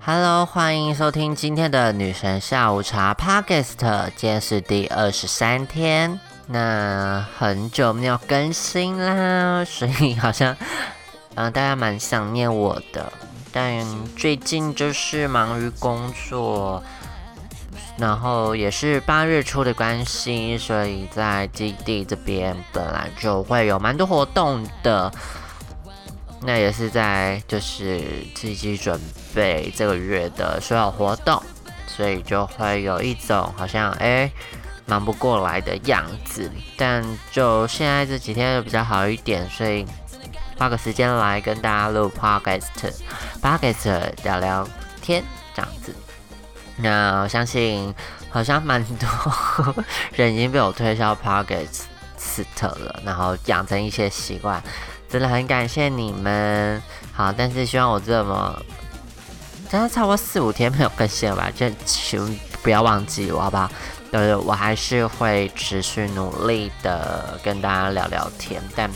Hello，欢迎收听今天的女神下午茶 Podcast，今天是第二十三天，那很久没有更新啦，所以好像嗯大家蛮想念我的，但最近就是忙于工作。然后也是八月初的关系，所以在基地这边本来就会有蛮多活动的。那也是在就是积极准备这个月的所有活动，所以就会有一种好像哎忙不过来的样子。但就现在这几天就比较好一点，所以花个时间来跟大家录 podcast，podcast 聊聊天这样子。那我相信，好像蛮多 人已经被我推销 Podcast 了，然后养成一些习惯，真的很感谢你们。好，但是希望我这么，真的差不多四五天没有更新了吧，就请不要忘记我，好不好？呃，我还是会持续努力的跟大家聊聊天，但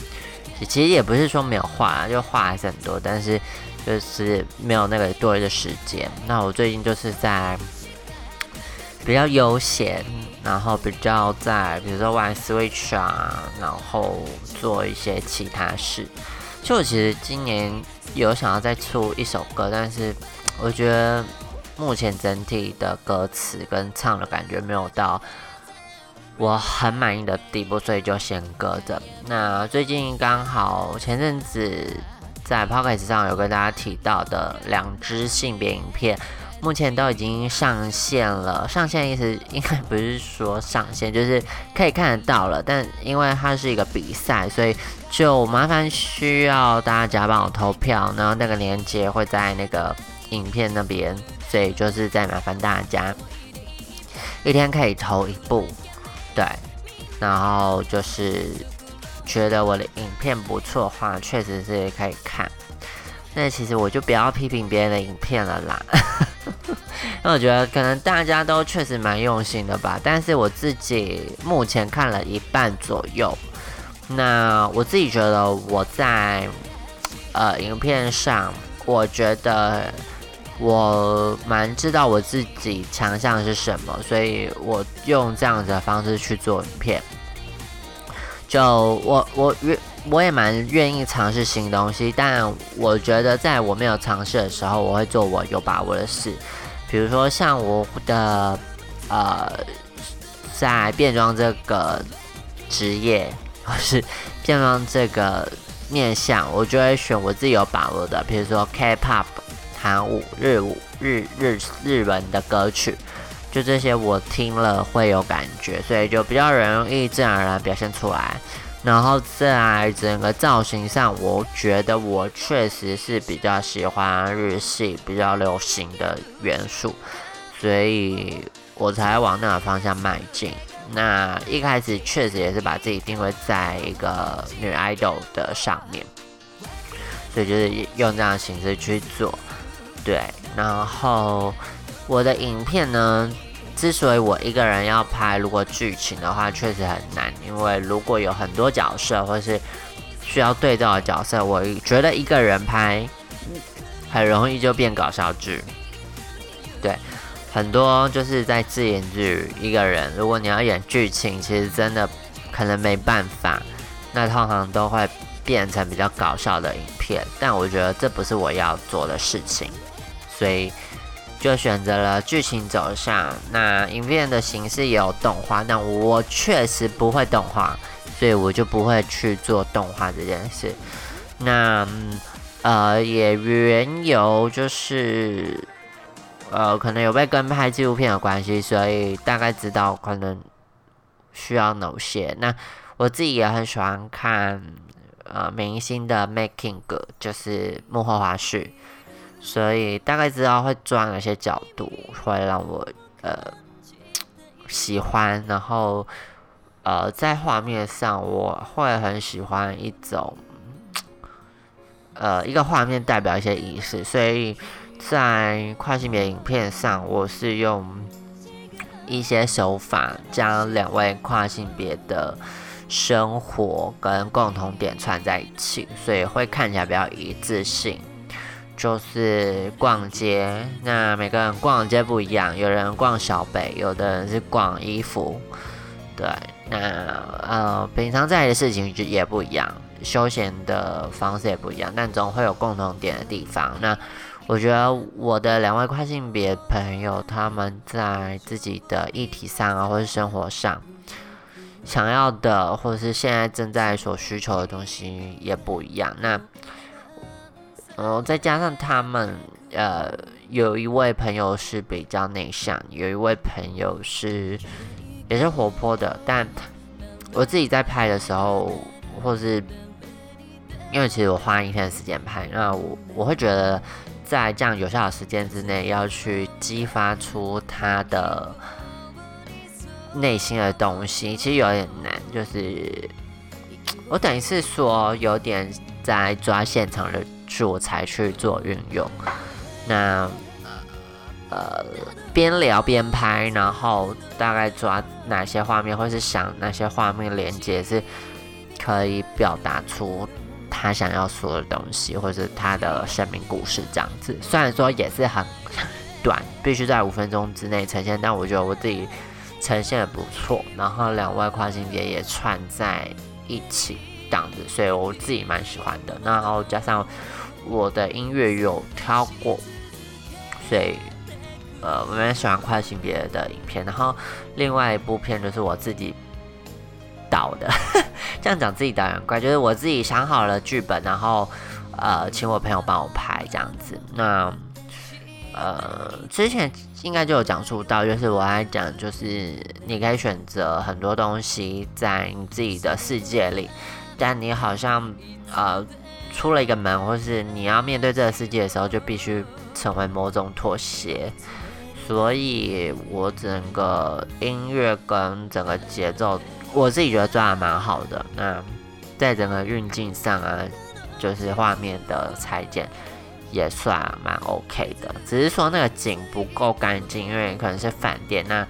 其实也不是说没有话，就话还是很多，但是。就是没有那个多余的时间。那我最近就是在比较悠闲，然后比较在比如说玩 Switch 啊，然后做一些其他事。就我其实今年有想要再出一首歌，但是我觉得目前整体的歌词跟唱的感觉没有到我很满意的地步，所以就先搁着。那最近刚好前阵子。在 p o c k e t 上有跟大家提到的两支性别影片，目前都已经上线了。上线意思应该不是说上线，就是可以看得到了。但因为它是一个比赛，所以就麻烦需要大家帮我投票，然后那个链接会在那个影片那边，所以就是再麻烦大家一天可以投一部，对，然后就是。觉得我的影片不错的话，确实是可以看。那其实我就不要批评别人的影片了啦，那我觉得可能大家都确实蛮用心的吧。但是我自己目前看了一半左右，那我自己觉得我在呃影片上，我觉得我蛮知道我自己强项是什么，所以我用这样子的方式去做影片。就我我我也蛮愿意尝试新东西，但我觉得在我没有尝试的时候，我会做我有把握的事。比如说像我的呃，在变装这个职业或是变装这个面向，我就会选我自己有把握的，比如说 K-pop、韩舞、日舞、日日日文的歌曲。就这些，我听了会有感觉，所以就比较容易自然而然表现出来。然后在整个造型上，我觉得我确实是比较喜欢日系比较流行的元素，所以我才往那个方向迈进。那一开始确实也是把自己定位在一个女 idol 的上面，所以就是用这样的形式去做。对，然后我的影片呢？之所以我一个人要拍，如果剧情的话确实很难，因为如果有很多角色或是需要对照的角色，我觉得一个人拍很容易就变搞笑剧。对，很多就是在自言剧一个人，如果你要演剧情，其实真的可能没办法，那通常都会变成比较搞笑的影片。但我觉得这不是我要做的事情，所以。就选择了剧情走向，那影片的形式也有动画，但我确实不会动画，所以我就不会去做动画这件事。那呃，也缘由就是，呃，可能有被跟拍纪录片的关系，所以大概知道可能需要哪些。那我自己也很喜欢看呃明星的 making，就是幕后花絮。所以大概知道会抓哪些角度会让我呃喜欢，然后呃在画面上我会很喜欢一种呃一个画面代表一些仪式，所以在跨性别影片上我是用一些手法将两位跨性别的生活跟共同点串在一起，所以会看起来比较一致性。就是逛街。那每个人逛街不一样，有人逛小北，有的人是逛衣服。对，那呃，平常在的事情就也不一样，休闲的方式也不一样，但总会有共同点的地方。那我觉得我的两位跨性别朋友，他们在自己的议题上啊，或是生活上想要的，或者是现在正在所需求的东西也不一样。那，呃，再加上他们，呃，有一位朋友是比较内向，有一位朋友是。也是活泼的，但我自己在拍的时候，或是因为其实我花一天的时间拍，那我我会觉得在这样有效的时间之内，要去激发出他的内心的东西，其实有点难。就是 我等于是说，有点在抓现场的素材去做运用，那。呃，边聊边拍，然后大概抓哪些画面，或是想哪些画面连接是可以表达出他想要说的东西，或是他的生命故事这样子。虽然说也是很 短，必须在五分钟之内呈现，但我觉得我自己呈现的不错。然后两位跨性别也串在一起这样子，所以我自己蛮喜欢的。然后加上我的音乐有挑过，所以。呃，我蛮喜欢跨性别的影片，然后另外一部片就是我自己导的，这样讲自己导演怪，就是我自己想好了剧本，然后呃请我朋友帮我拍这样子。那呃之前应该就有讲述到，就是我在讲，就是你可以选择很多东西在你自己的世界里，但你好像呃出了一个门，或是你要面对这个世界的时候，就必须成为某种妥协。所以，我整个音乐跟整个节奏，我自己觉得抓的蛮好的。那在整个运镜上啊，就是画面的裁剪也算蛮 OK 的。只是说那个景不够干净，因为可能是反点，那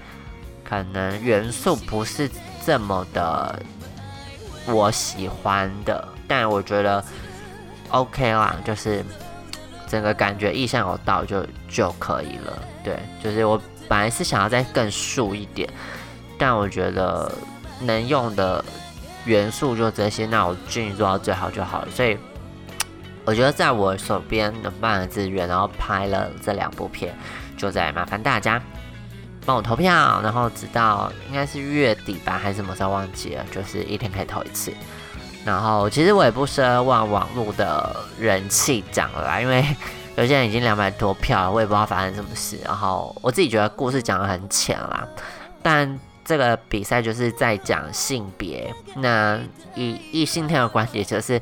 可能元素不是这么的我喜欢的。但我觉得 OK 啦，就是整个感觉意向有到就就可以了。对，就是我本来是想要再更素一点，但我觉得能用的元素就这些，那我尽力做到最好就好了。所以我觉得在我手边能办的资源，然后拍了这两部片，就在麻烦大家帮我投票，然后直到应该是月底吧，还是什么时候忘记了，就是一天可以投一次。然后其实我也不奢望网络的人气涨了啦，因为。有些人已经两百多票了，我也不知道发生什么事。然后我自己觉得故事讲的很浅啦，但这个比赛就是在讲性别。那以异性恋的观点，就是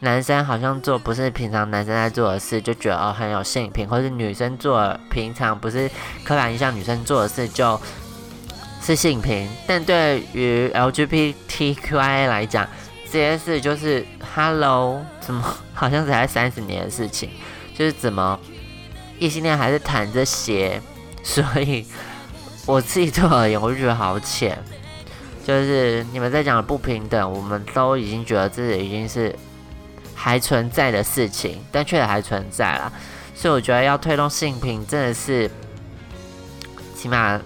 男生好像做不是平常男生在做的事，就觉得哦很有性平，或是女生做平常不是刻板印象女生做的事就是性平。但对于 LGBTQI 来讲，这件事就是 Hello，怎么好像才三十年的事情？就是怎么异性恋还是谈这些，所以我自己对我而言，我就觉得好浅。就是你们在讲的不平等，我们都已经觉得自己已经是还存在的事情，但确实还存在啦。所以我觉得要推动性平，真的是起码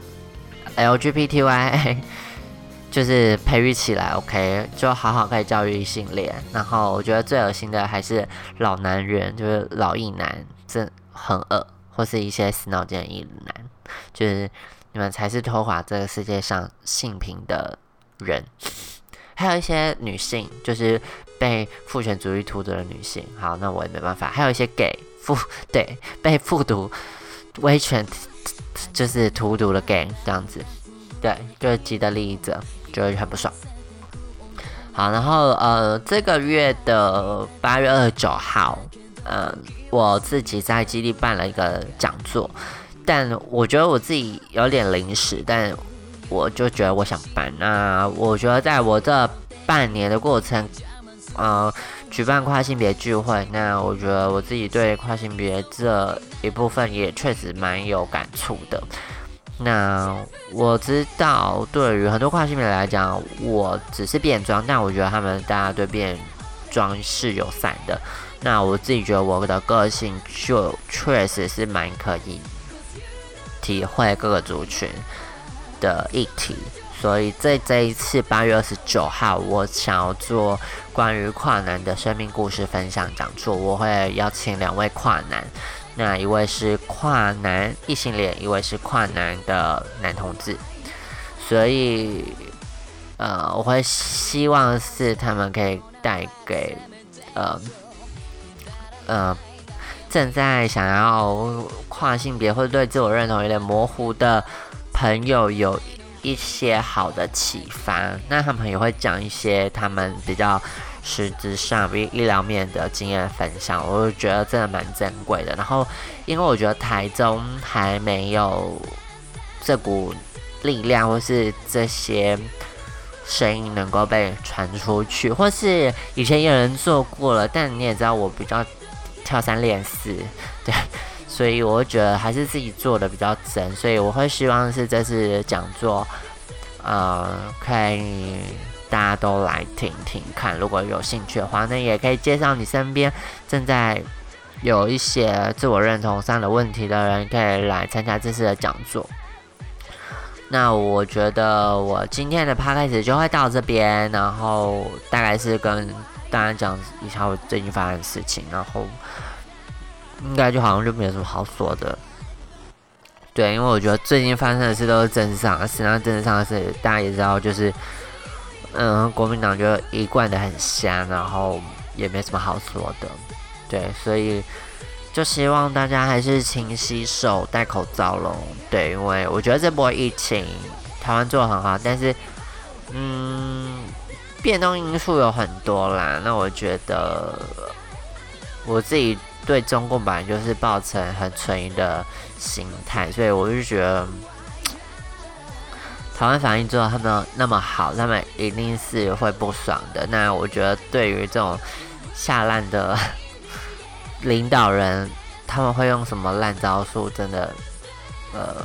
LGBTY 就是培育起来，OK，就好好可以教育异性恋。然后我觉得最恶心的还是老男人，就是老硬男，这很恶，或是一些死脑筋的异男，就是你们才是拖垮这个世界上性平的人。还有一些女性，就是被父权主义荼毒的女性。好，那我也没办法。还有一些给复 对被复读威权 就是荼毒的 gay 这样子，对，就是既得利益者。觉得很不爽。好，然后呃，这个月的八月二十九号，嗯，我自己在基地办了一个讲座，但我觉得我自己有点临时，但我就觉得我想办。那我觉得在我这半年的过程，呃，举办跨性别聚会，那我觉得我自己对跨性别这一部分也确实蛮有感触的。那我知道，对于很多跨性别来讲，我只是变装，但我觉得他们大家对变装是有散的，那我自己觉得我的个性就确实是蛮可以体会各个族群的议题，所以在这一次八月二十九号，我想要做关于跨男的生命故事分享讲座，我会邀请两位跨男，那一位是跨男异性恋，一位是跨男的男同志，所以呃，我会希望是他们可以带给呃。呃，正在想要跨性别或者对自我认同有点模糊的朋友，有一些好的启发。那他们也会讲一些他们比较实质上、比医疗面的经验分享，我就觉得真的蛮珍贵的。然后，因为我觉得台中还没有这股力量，或是这些声音能够被传出去，或是以前有人做过了，但你也知道我比较。跳三练四，对，所以我觉得还是自己做的比较真，所以我会希望是这次讲座，呃，可以大家都来听听看，如果有兴趣的话，那也可以介绍你身边正在有一些自我认同上的问题的人，可以来参加这次的讲座。那我觉得我今天的 p 开始就会到这边，然后大概是跟。大家讲一下我最近发生的事情，然后应该就好像就没有什么好说的。对，因为我觉得最近发生的事都是政治上，实际上政治上的事大家也知道，就是嗯，国民党就一贯的很香，然后也没什么好说的。对，所以就希望大家还是勤洗手、戴口罩喽。对，因为我觉得这波疫情台湾做的很好，但是嗯。变动因素有很多啦，那我觉得我自己对中共本来就是抱成很存疑的心态，所以我就觉得台湾反应做的他们那么好，他们一定是会不爽的。那我觉得对于这种下烂的 领导人，他们会用什么烂招数，真的呃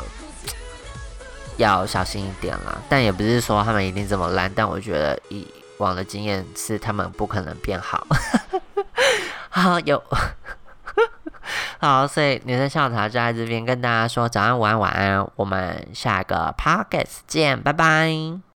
要小心一点啦。但也不是说他们一定这么烂，但我觉得以往的经验是他们不可能变好，好有 好，所以女生下午茶就在这边跟大家说早安、午安、晚安，我们下个 p o c k e t 见，拜拜。